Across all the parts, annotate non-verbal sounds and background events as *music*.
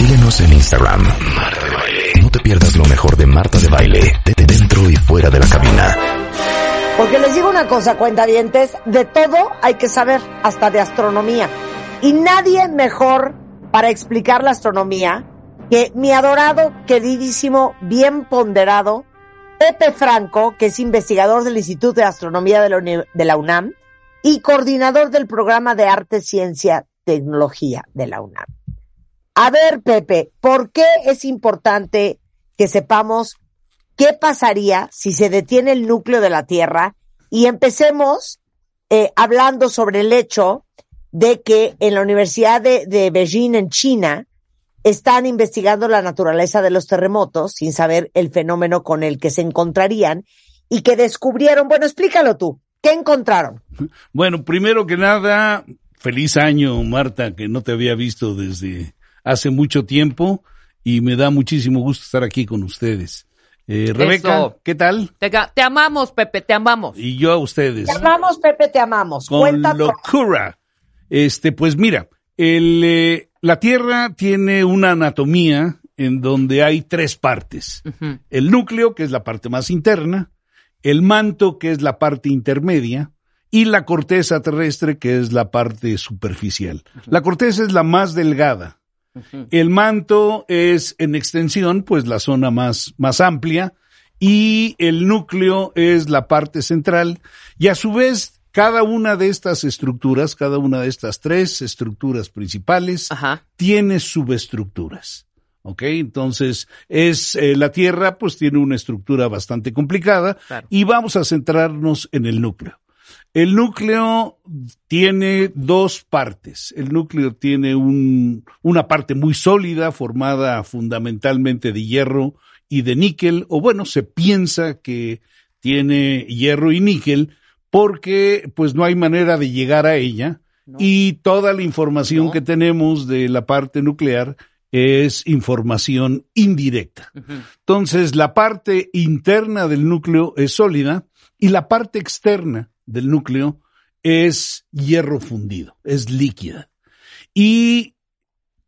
Síguenos en Instagram. No te pierdas lo mejor de Marta de Baile, de dentro y fuera de la cabina. Porque les digo una cosa, cuentavientes, de todo hay que saber, hasta de astronomía. Y nadie mejor para explicar la astronomía que mi adorado, queridísimo, bien ponderado, Pepe Franco, que es investigador del Instituto de Astronomía de la UNAM y coordinador del programa de Arte, Ciencia, Tecnología de la UNAM. A ver, Pepe, ¿por qué es importante que sepamos qué pasaría si se detiene el núcleo de la Tierra? Y empecemos eh, hablando sobre el hecho de que en la Universidad de, de Beijing, en China, están investigando la naturaleza de los terremotos sin saber el fenómeno con el que se encontrarían y que descubrieron, bueno, explícalo tú, ¿qué encontraron? Bueno, primero que nada, feliz año, Marta, que no te había visto desde hace mucho tiempo y me da muchísimo gusto estar aquí con ustedes. Eh, Rebeca, ¿qué tal? Te, amamos, Pepe, te amamos. Y yo a ustedes. Te amamos, Pepe, te amamos. Con locura. Este, pues mira, el, eh, la Tierra tiene una anatomía en donde hay tres partes. El núcleo, que es la parte más interna, el manto, que es la parte intermedia, y la corteza terrestre, que es la parte superficial. La corteza es la más delgada, el manto es en extensión, pues la zona más, más amplia y el núcleo es la parte central y a su vez cada una de estas estructuras, cada una de estas tres estructuras principales tiene subestructuras. ¿ok? Entonces, es eh, la Tierra, pues tiene una estructura bastante complicada y vamos a centrarnos en el núcleo. El núcleo tiene dos partes. El núcleo tiene un, una parte muy sólida formada fundamentalmente de hierro y de níquel, o bueno, se piensa que tiene hierro y níquel porque pues no hay manera de llegar a ella y toda la información que tenemos de la parte nuclear es información indirecta. Entonces, la parte interna del núcleo es sólida y la parte externa del núcleo es hierro fundido, es líquida. Y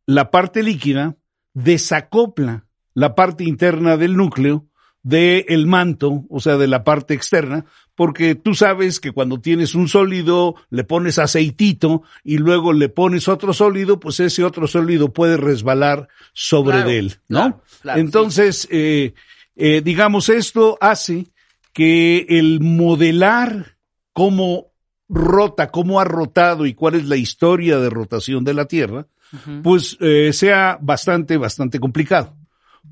la parte líquida desacopla la parte interna del núcleo del manto, o sea, de la parte externa, porque tú sabes que cuando tienes un sólido, le pones aceitito y luego le pones otro sólido, pues ese otro sólido puede resbalar sobre él, ¿no? Entonces, eh, eh, digamos, esto hace que el modelar cómo rota, cómo ha rotado y cuál es la historia de rotación de la Tierra, pues eh, sea bastante, bastante complicado.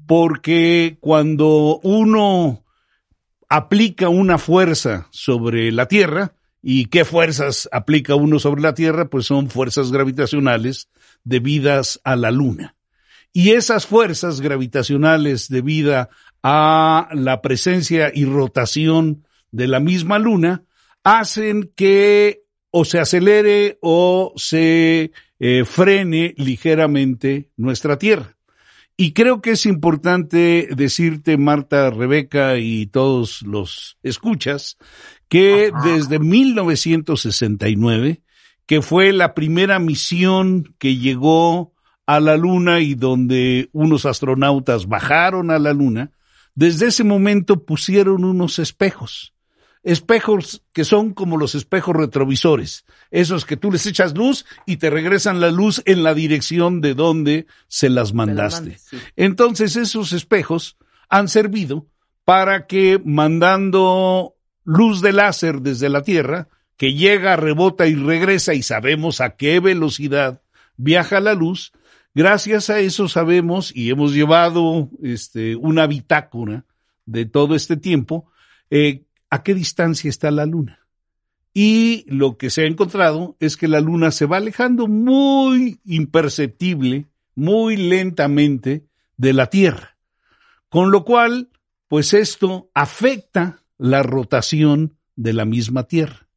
Porque cuando uno aplica una fuerza sobre la Tierra, ¿y qué fuerzas aplica uno sobre la Tierra? Pues son fuerzas gravitacionales debidas a la Luna. Y esas fuerzas gravitacionales debidas a la presencia y rotación de la misma Luna, hacen que o se acelere o se eh, frene ligeramente nuestra Tierra. Y creo que es importante decirte, Marta, Rebeca y todos los escuchas, que desde 1969, que fue la primera misión que llegó a la Luna y donde unos astronautas bajaron a la Luna, desde ese momento pusieron unos espejos espejos que son como los espejos retrovisores, esos que tú les echas luz y te regresan la luz en la dirección de donde se las mandaste. Entonces esos espejos han servido para que mandando luz de láser desde la Tierra, que llega, rebota y regresa y sabemos a qué velocidad viaja la luz, gracias a eso sabemos y hemos llevado este, una bitácora de todo este tiempo, eh, a qué distancia está la luna. Y lo que se ha encontrado es que la luna se va alejando muy imperceptible, muy lentamente de la Tierra. Con lo cual, pues esto afecta la rotación de la misma Tierra.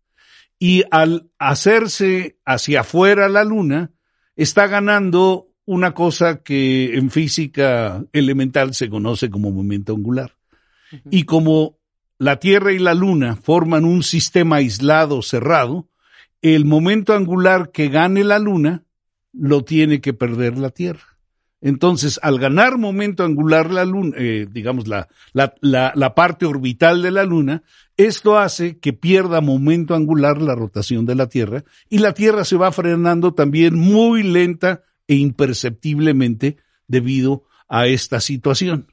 Y al hacerse hacia afuera la luna, está ganando una cosa que en física elemental se conoce como momento angular. Y como la Tierra y la Luna forman un sistema aislado, cerrado, el momento angular que gane la Luna lo tiene que perder la Tierra. Entonces, al ganar momento angular la luna, eh, digamos la, parte orbital de la luna, esto hace que pierda momento angular la rotación de la Tierra y la Tierra se va frenando también muy lenta e imperceptiblemente debido a esta situación.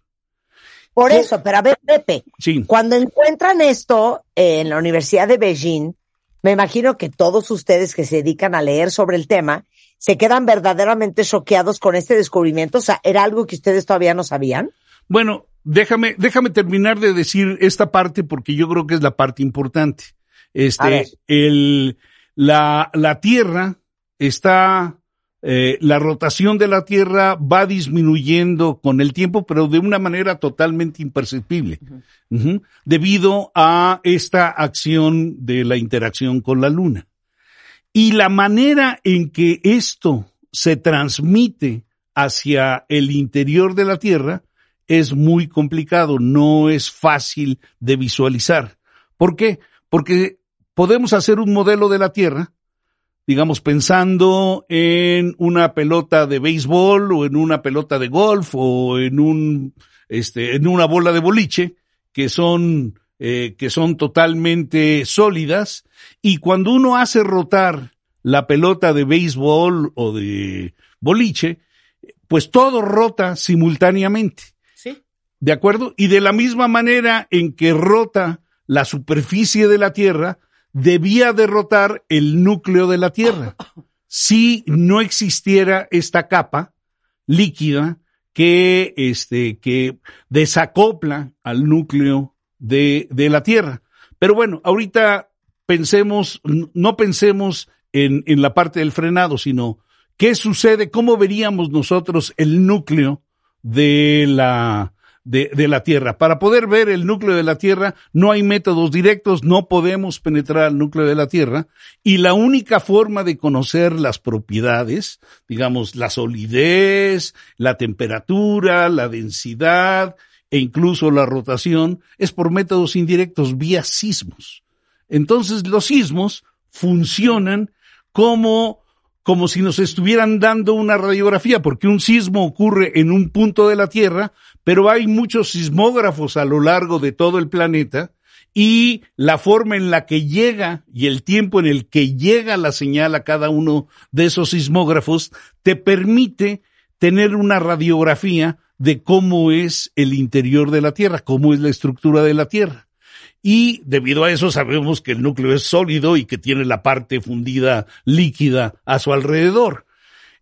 Por eso, pero a ver, Pepe, cuando encuentran esto en la Universidad de Beijing, me imagino que todos ustedes que se dedican a leer sobre el tema se quedan verdaderamente choqueados con este descubrimiento. O sea, ¿era algo que ustedes todavía no sabían? Bueno, déjame, déjame terminar de decir esta parte porque yo creo que es la parte importante. Este, el, la, la Tierra está eh, la rotación de la Tierra va disminuyendo con el tiempo, pero de una manera totalmente imperceptible, debido a esta acción de la interacción con la Luna. Y la manera en que esto se transmite hacia el interior de la Tierra es muy complicado, no es fácil de visualizar. ¿Por qué? Porque podemos hacer un modelo de la Tierra, digamos, pensando en una pelota de béisbol o en una pelota de golf o en un, este, en una bola de boliche, que son, eh, que son totalmente sólidas. Y cuando uno hace rotar la pelota de béisbol o de boliche, pues todo rota simultáneamente. Sí. ¿De acuerdo? Y de la misma manera en que rota la superficie de la Tierra, debía derrotar el núcleo de la Tierra. Si no existiera esta capa líquida que, este, que desacopla al núcleo de, de la Tierra. Pero bueno, ahorita pensemos, no pensemos en, en la parte del frenado, sino qué sucede, cómo veríamos nosotros el núcleo de la, de, la Tierra. Para poder ver el núcleo de la Tierra no hay métodos directos, no podemos penetrar al núcleo de la Tierra y la única forma de conocer las propiedades, digamos, la solidez, la temperatura, la densidad e incluso la rotación, es por métodos indirectos vía sismos. Entonces los sismos funcionan como como si nos estuvieran dando una radiografía, porque un sismo ocurre en un punto de la Tierra, pero hay muchos sismógrafos a lo largo de todo el planeta y la forma en la que llega y el tiempo en el que llega la señal a cada uno de esos sismógrafos te permite tener una radiografía de cómo es el interior de la Tierra, cómo es la estructura de la Tierra. Y debido a eso sabemos que el núcleo es sólido y que tiene la parte fundida líquida a su alrededor.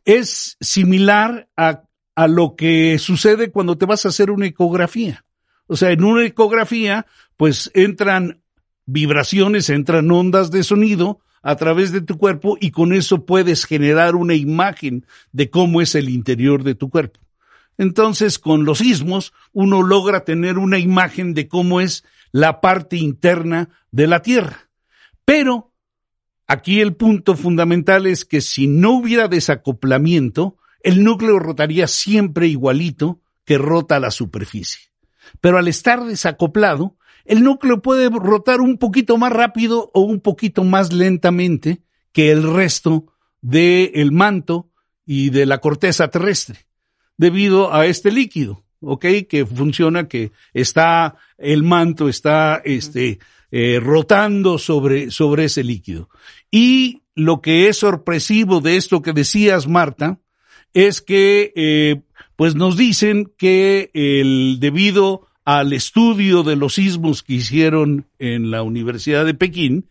Es similar a a lo que sucede cuando te vas a hacer una ecografía. O sea, en una ecografía, pues entran vibraciones, entran ondas de sonido a través de tu cuerpo y con eso puedes generar una imagen de cómo es el interior de tu cuerpo. Entonces, con los sismos, uno logra tener una imagen de cómo es la parte interna de la Tierra. Pero aquí el punto fundamental es que si no hubiera desacoplamiento, el núcleo rotaría siempre igualito que rota la superficie. Pero al estar desacoplado, el núcleo puede rotar un poquito más rápido o un poquito más lentamente que el resto del manto y de la corteza terrestre, debido a este líquido, ¿ok? Que funciona, que está, el manto está, este, eh, rotando sobre, sobre ese líquido. Y lo que es sorpresivo de esto que decías, Marta, es que eh, pues nos dicen que el debido al estudio de los sismos que hicieron en la Universidad de Pekín,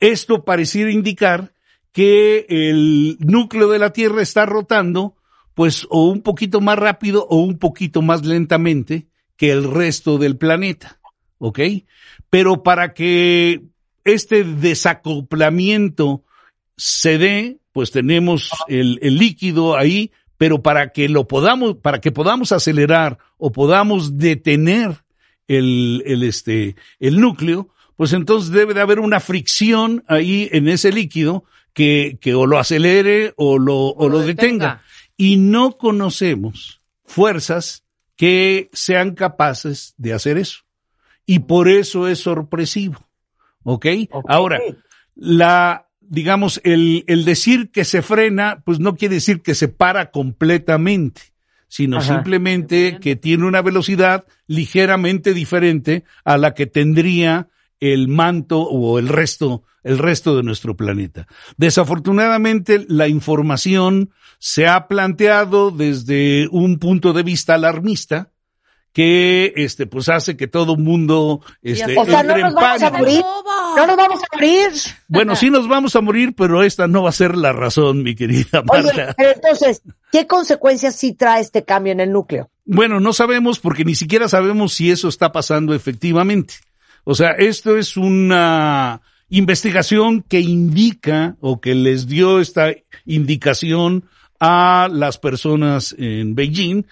esto pareciera indicar que el núcleo de la Tierra está rotando pues o un poquito más rápido o un poquito más lentamente que el resto del planeta, ¿ok? Pero para que este desacoplamiento se dé, pues tenemos el, el líquido ahí, pero para que lo podamos, para que podamos acelerar o podamos detener el, el, este, el núcleo, pues entonces debe de haber una fricción ahí en ese líquido que, que o lo acelere o lo, o, lo, detenga. Y no conocemos fuerzas que sean capaces de hacer eso. Y por eso es sorpresivo. ¿Ok? okay. Ahora, la, digamos, el, el decir que se frena, pues no quiere decir que se para completamente, sino Ajá. simplemente que tiene una velocidad ligeramente diferente a la que tendría el manto o el resto, el resto de nuestro planeta. Desafortunadamente, la información se ha planteado desde un punto de vista alarmista que este pues hace que todo el mundo este, O sea, no entre en nos vamos a morir. No nos vamos a morir. Bueno, sí nos vamos a morir, pero esta no va a ser la razón, mi querida Oye, Marta. pero entonces, ¿qué consecuencias sí trae este cambio en el núcleo? Bueno, no sabemos porque ni siquiera sabemos si eso está pasando efectivamente. O sea, esto es una investigación que indica o que les dio esta indicación a las personas en Beijing.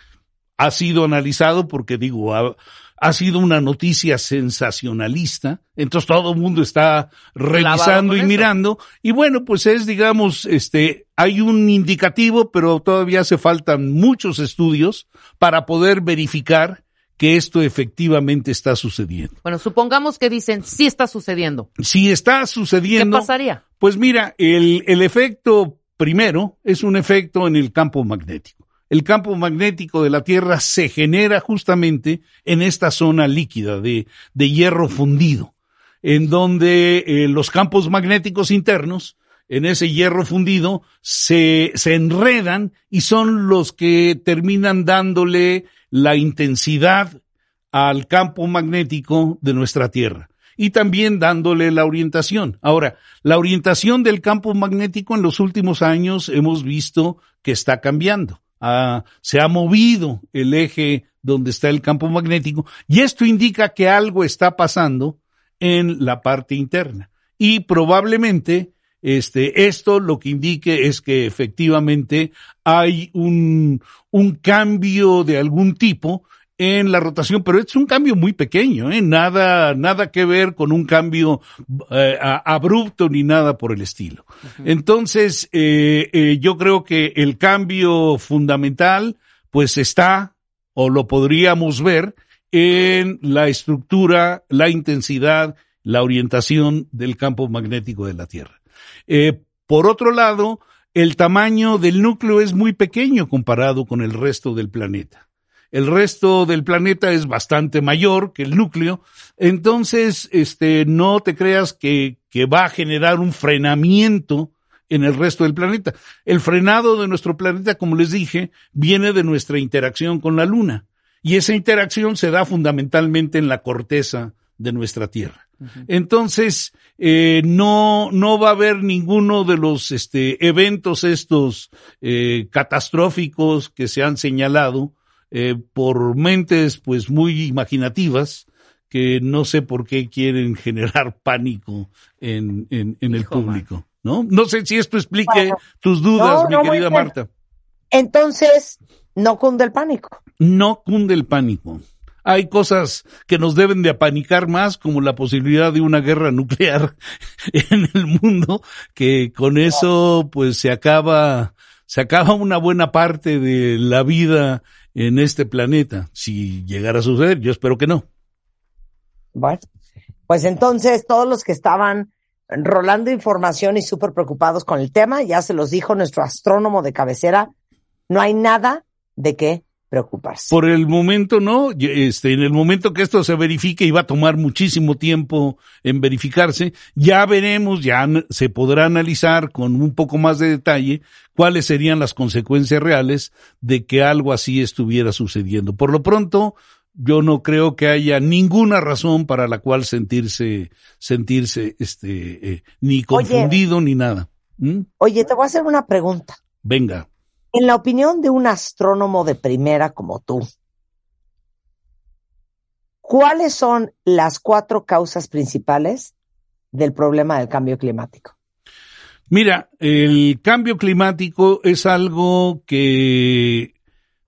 Ha sido analizado porque digo, ha, ha sido una noticia sensacionalista. Entonces todo el mundo está revisando y eso. mirando. Y bueno, pues es, digamos, este, hay un indicativo, pero todavía hace faltan muchos estudios para poder verificar que esto efectivamente está sucediendo. Bueno, supongamos que dicen, sí está sucediendo. Si está ¿Qué sucediendo, pasaría? pues mira, el, el efecto primero es un efecto en el campo magnético. El campo magnético de la Tierra se genera justamente en esta zona líquida de, hierro fundido, en donde eh, los campos magnéticos internos, en ese hierro fundido, se enredan y son los que terminan dándole la intensidad al campo magnético de nuestra Tierra y también dándole la orientación. Ahora, la orientación del campo magnético en los últimos años hemos visto que está cambiando. Ah, se ha movido el eje donde está el campo magnético y esto indica que algo está pasando en la parte interna. Y probablemente este, esto lo que indique es que efectivamente hay un, un cambio de algún tipo en la rotación, pero es un cambio muy pequeño, ¿eh? nada, nada que ver con un cambio eh, abrupto ni nada por el estilo. Entonces, eh, eh, yo creo que el cambio fundamental, pues está, o lo podríamos ver, en la estructura, la intensidad, la orientación del campo magnético de la Tierra. Eh, por otro lado, el tamaño del núcleo es muy pequeño comparado con el resto del planeta. El resto del planeta es bastante mayor que el núcleo, entonces, este, no te creas que, que va a generar un frenamiento en el resto del planeta. El frenado de nuestro planeta, como les dije, viene de nuestra interacción con la Luna. Y esa interacción se da fundamentalmente en la corteza de nuestra Tierra. Entonces, eh, no, no va a haber ninguno de los este, eventos estos eh, catastróficos que se han señalado eh, por mentes pues muy imaginativas que no sé por qué quieren *laughs* generar pánico en, en, en el Hijo, público. ¿No? No sé si esto explique Bueno, tus dudas, no, mi no, querida. Marta. Entonces, no cunde el pánico. no cunde el pánico. Hay cosas que nos deben de apanicar más, como la posibilidad de una guerra *laughs* nuclear en el mundo, que con eso pues se acaba, se acaba una buena parte de la vida en este planeta. Si llegara a suceder, yo espero que no. Bueno, pues entonces todos los que estaban rolando información y súper preocupados con el tema, ya se los dijo nuestro astrónomo de cabecera, no hay nada de qué preocuparse. Por el momento no, este, en el momento que esto se verifique y va a tomar muchísimo tiempo en verificarse, ya veremos, ya se podrá analizar con un poco más de detalle cuáles serían las consecuencias reales de que algo así estuviera sucediendo. Por lo pronto, yo no creo que haya ninguna razón para la cual sentirse, sentirse, este, eh, ni confundido ni nada. ¿Mm? Oye, te voy a hacer una pregunta. Venga. En la opinión de un astrónomo de primera como tú, ¿cuáles son las cuatro causas principales del problema del cambio climático? Mira, el cambio climático es algo que,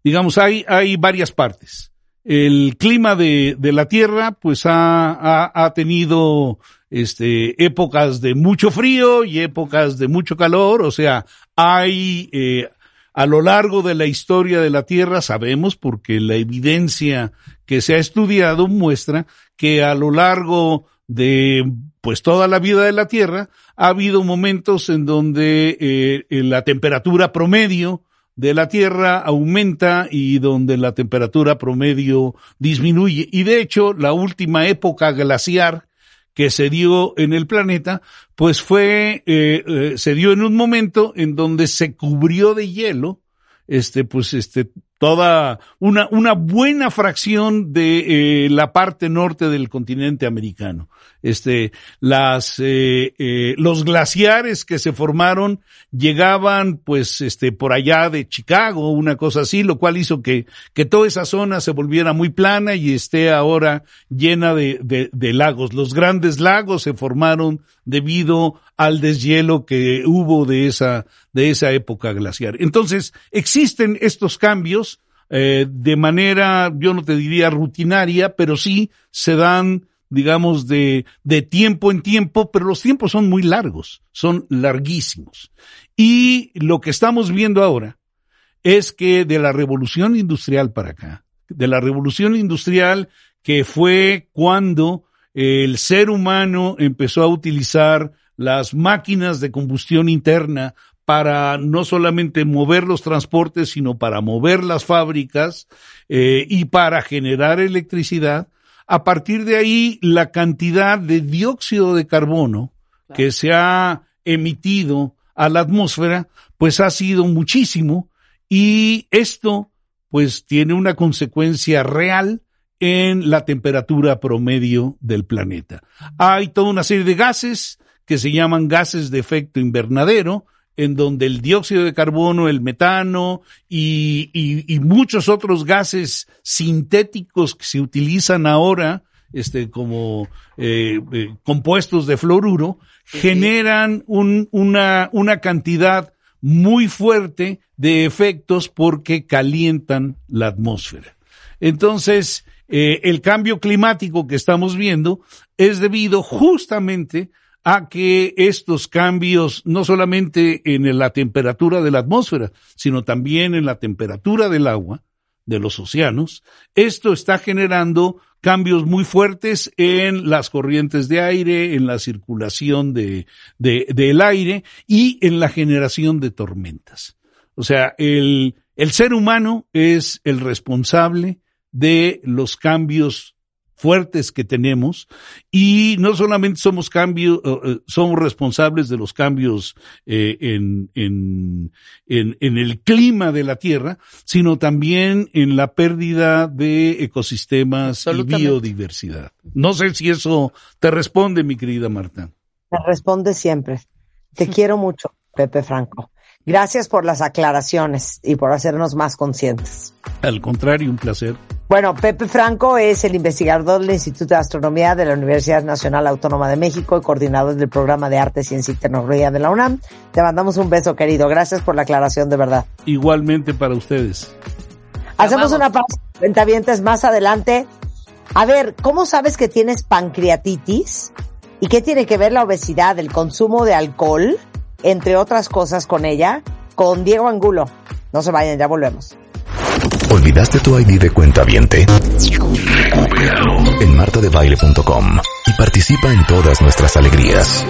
digamos, hay, hay varias partes. El clima de, de la Tierra, pues ha, ha, ha tenido este, épocas de mucho frío y épocas de mucho calor, o sea, hay eh, a lo largo de la historia de la Tierra, sabemos, porque la evidencia que se ha estudiado muestra que a lo largo de pues toda la vida de la Tierra ha habido momentos en donde eh, la temperatura promedio de la Tierra aumenta y donde la temperatura promedio disminuye. Y de hecho, la última época glaciar que se dio en el planeta, pues fue, eh, eh, se dio en un momento en donde se cubrió de hielo, este, pues, este, toda una, una buena fracción de eh, la parte norte del continente americano este, las, eh, eh, los glaciares que se formaron llegaban pues este, por allá de Chicago, una cosa así, lo cual hizo que, que toda esa zona se volviera muy plana y esté ahora llena de, de, de lagos. Los grandes lagos se formaron debido al deshielo que hubo de esa, de esa época glaciar. Entonces, existen estos cambios, eh, de manera, yo no te diría rutinaria, pero sí se dan digamos, de, de tiempo en tiempo, pero los tiempos son muy largos, son larguísimos. Y lo que estamos viendo ahora es que de la revolución industrial para acá, de la revolución industrial que fue cuando el ser humano empezó a utilizar las máquinas de combustión interna para no solamente mover los transportes, sino para mover las fábricas eh, y para generar electricidad, a partir de ahí, la cantidad de dióxido de carbono que se ha emitido a la atmósfera, pues ha sido muchísimo y esto pues tiene una consecuencia real en la temperatura promedio del planeta. Hay toda una serie de gases que se llaman gases de efecto invernadero, en donde el dióxido de carbono, el metano y, y, muchos otros gases sintéticos que se utilizan ahora este, como eh, eh, compuestos de fluoruro, generan un, una, una cantidad muy fuerte de efectos porque calientan la atmósfera. Entonces, eh, el cambio climático que estamos viendo es debido justamente a que estos cambios, no solamente en la temperatura de la atmósfera, sino también en la temperatura del agua, de los océanos, esto está generando cambios muy fuertes en las corrientes de aire, en la circulación de, de, del aire y en la generación de tormentas. O sea, el, el ser humano es el responsable de los cambios fuertes que tenemos y no solamente somos cambios, eh, somos responsables de los cambios eh, en, en, en, en, el clima de la Tierra, sino también en la pérdida de ecosistemas y biodiversidad. No sé si eso te responde, mi querida Marta. Me responde siempre. Te *laughs* quiero mucho, Pepe Franco. Gracias por las aclaraciones y por hacernos más conscientes. Al contrario, un placer. Bueno, Pepe Franco es el investigador del Instituto de Astronomía de la Universidad Nacional Autónoma de México y coordinador del programa de Arte, Ciencia y Tecnología de la UNAM. Te mandamos un beso, querido. Gracias por la aclaración, de verdad. Igualmente para ustedes. Hacemos una pausa, ventavientes, más adelante. A ver, ¿cómo sabes que tienes pancreatitis? ¿Y qué tiene que ver la obesidad, el consumo de alcohol, entre otras cosas, con ella? Con Diego Angulo. No se vayan, ya volvemos. ¿Olvidaste tu ID de cuenta viente? En martadebaile.com y participa en todas nuestras alegrías.